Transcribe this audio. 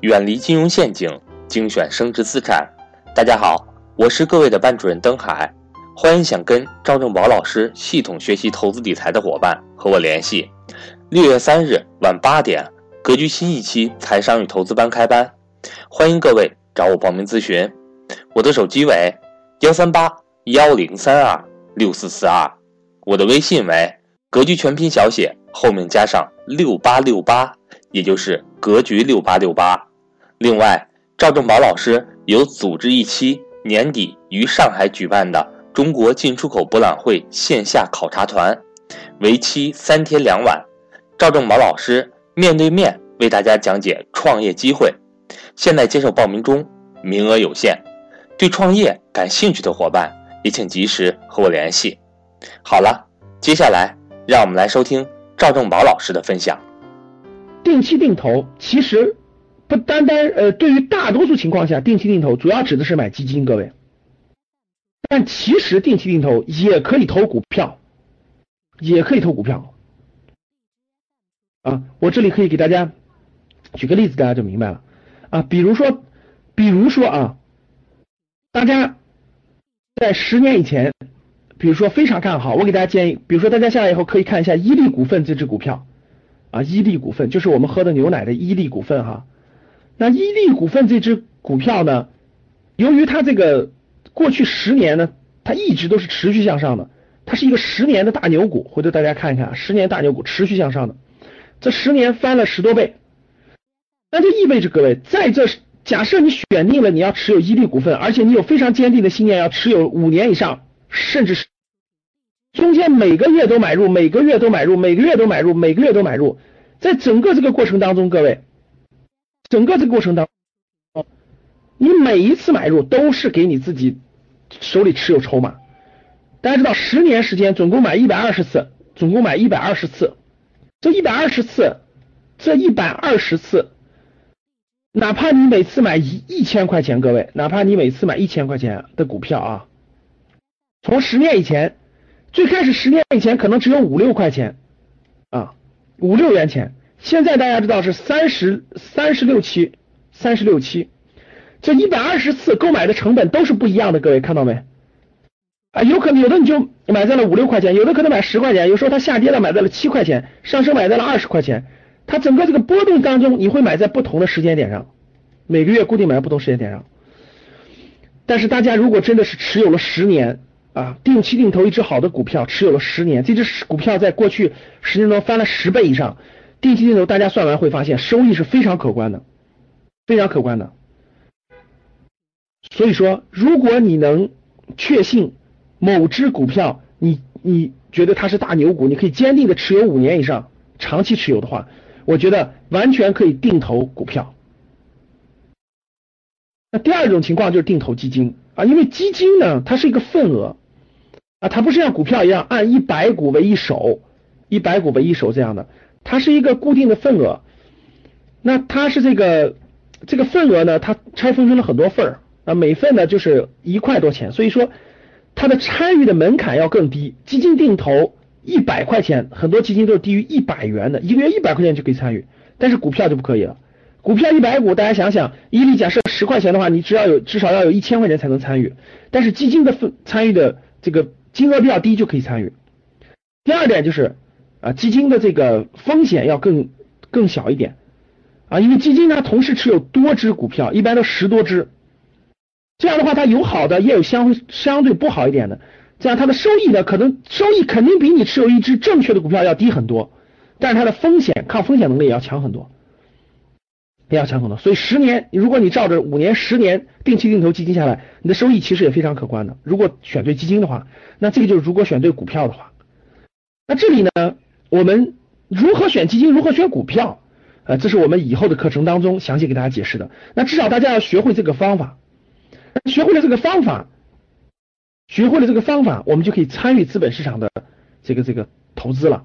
远离金融陷阱，精选升值资产。大家好，我是各位的班主任登海，欢迎想跟赵正宝老师系统学习投资理财的伙伴和我联系。六月三日晚八点，格局新一期财商与投资班开班，欢迎各位找我报名咨询。我的手机为幺三八幺零三二六四四二，我的微信为格局全拼小写后面加上六八六八，也就是格局六八六八。另外，赵正宝老师有组织一期年底于上海举办的中国进出口博览会线下考察团，为期三天两晚。赵正宝老师面对面为大家讲解创业机会，现在接受报名中，名额有限。对创业感兴趣的伙伴也请及时和我联系。好了，接下来让我们来收听赵正宝老师的分享。定期定投其实。不单单呃，对于大多数情况下，定期定投主要指的是买基金，各位。但其实定期定投也可以投股票，也可以投股票。啊，我这里可以给大家举个例子，大家就明白了。啊，比如说，比如说啊，大家在十年以前，比如说非常看好，我给大家建议，比如说大家下来以后可以看一下伊利股份这只股票，啊，伊利股份就是我们喝的牛奶的伊利股份哈。那伊利股份这只股票呢？由于它这个过去十年呢，它一直都是持续向上的，它是一个十年的大牛股。回头大家看一看，十年大牛股持续向上的，这十年翻了十多倍。那就意味着各位，在这假设你选定了你要持有伊利股份，而且你有非常坚定的信念要持有五年以上，甚至是中间每个月都买入，每个月都买入，每个月都买入，每个月都买入，在整个这个过程当中，各位。整个这个过程当中，你每一次买入都是给你自己手里持有筹码。大家知道，十年时间总共买一百二十次，总共买一百二十次。这一百二十次，这一百二十次，哪怕你每次买一一千块钱，各位，哪怕你每次买一千块钱的股票啊，从十年以前，最开始十年以前可能只有五六块钱啊，五六元钱。现在大家知道是三十三十六期，三十六期，这一百二十次购买的成本都是不一样的，各位看到没？啊，有可能有的你就买在了五六块钱，有的可能买十块钱，有时候它下跌了买在了七块钱，上升买在了二十块钱，它整个这个波动当中你会买在不同的时间点上，每个月固定买在不同时间点上。但是大家如果真的是持有了十年啊，定期定投一只好的股票，持有了十年，这只股票在过去十年中翻了十倍以上。定期定投，大家算完会发现收益是非常可观的，非常可观的。所以说，如果你能确信某只股票，你你觉得它是大牛股，你可以坚定的持有五年以上，长期持有的话，我觉得完全可以定投股票。那第二种情况就是定投基金啊，因为基金呢，它是一个份额啊，它不是像股票一样按一百股为一手，一百股为一手这样的。它是一个固定的份额，那它是这个这个份额呢，它拆分成了很多份儿啊，每份呢就是一块多钱，所以说它的参与的门槛要更低。基金定投一百块钱，很多基金都是低于一百元的，一个月一百块钱就可以参与，但是股票就不可以了。股票一百股，大家想想，伊利假设十块钱的话，你只要有至少要有一千块钱才能参与，但是基金的份参与的这个金额比较低就可以参与。第二点就是。啊，基金的这个风险要更更小一点啊，因为基金它同时持有多只股票，一般都十多只，这样的话它有好的，也有相相对不好一点的，这样它的收益呢，可能收益肯定比你持有一只正确的股票要低很多，但是它的风险抗风险能力也要强很多，也要强很多。所以十年，如果你照着五年、十年定期定投基金下来，你的收益其实也非常可观的。如果选对基金的话，那这个就是如果选对股票的话，那这里呢？我们如何选基金，如何选股票，呃，这是我们以后的课程当中详细给大家解释的。那至少大家要学会这个方法，学会了这个方法，学会了这个方法，我们就可以参与资本市场的这个这个投资了。